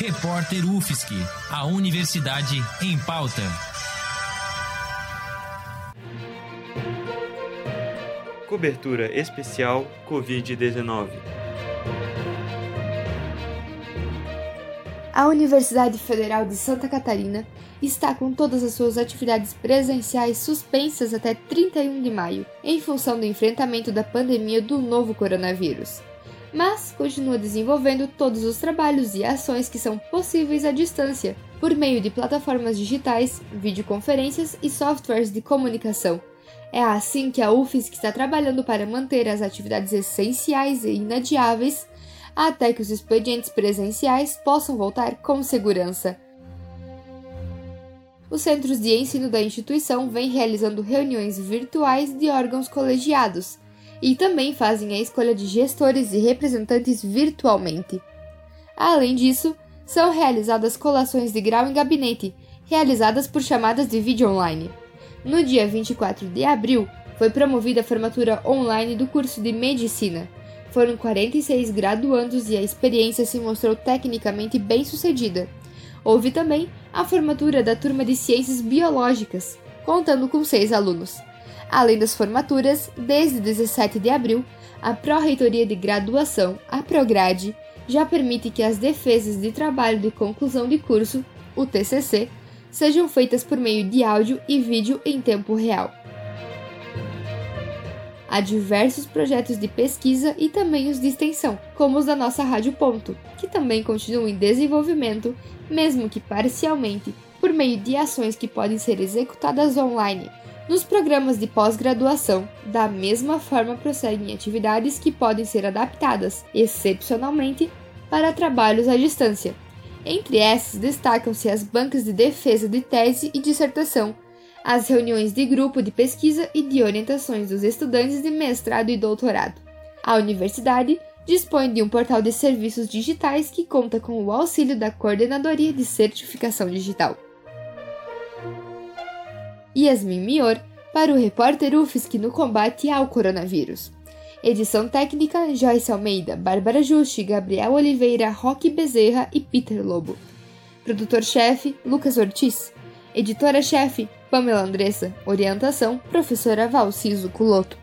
Repórter UFSC, a Universidade em Pauta. Cobertura especial Covid-19. A Universidade Federal de Santa Catarina está com todas as suas atividades presenciais suspensas até 31 de maio, em função do enfrentamento da pandemia do novo coronavírus. Mas continua desenvolvendo todos os trabalhos e ações que são possíveis à distância, por meio de plataformas digitais, videoconferências e softwares de comunicação. É assim que a UFSC está trabalhando para manter as atividades essenciais e inadiáveis até que os expedientes presenciais possam voltar com segurança. Os centros de ensino da instituição vêm realizando reuniões virtuais de órgãos colegiados e também fazem a escolha de gestores e representantes virtualmente. Além disso, são realizadas colações de grau em gabinete, realizadas por chamadas de vídeo online. No dia 24 de abril, foi promovida a formatura online do curso de Medicina, foram 46 graduandos e a experiência se mostrou tecnicamente bem sucedida. Houve também a formatura da turma de Ciências Biológicas, contando com seis alunos. Além das formaturas, desde 17 de abril, a Pró-Reitoria de Graduação, a Prograde, já permite que as defesas de trabalho de conclusão de curso, o TCC, sejam feitas por meio de áudio e vídeo em tempo real. Há diversos projetos de pesquisa e também os de extensão, como os da nossa Rádio Ponto, que também continuam em desenvolvimento, mesmo que parcialmente, por meio de ações que podem ser executadas online. Nos programas de pós-graduação, da mesma forma prosseguem atividades que podem ser adaptadas, excepcionalmente, para trabalhos à distância. Entre essas destacam-se as bancas de defesa de tese e dissertação, as reuniões de grupo de pesquisa e de orientações dos estudantes de mestrado e doutorado. A universidade dispõe de um portal de serviços digitais que conta com o auxílio da Coordenadoria de Certificação Digital. Yasmin Mior, para o repórter UFSC no combate ao coronavírus. Edição técnica: Joyce Almeida, Bárbara Juste, Gabriel Oliveira, Roque Bezerra e Peter Lobo. Produtor-chefe: Lucas Ortiz. Editora-chefe: Pamela Andressa. Orientação: Professora Valciso Culoto.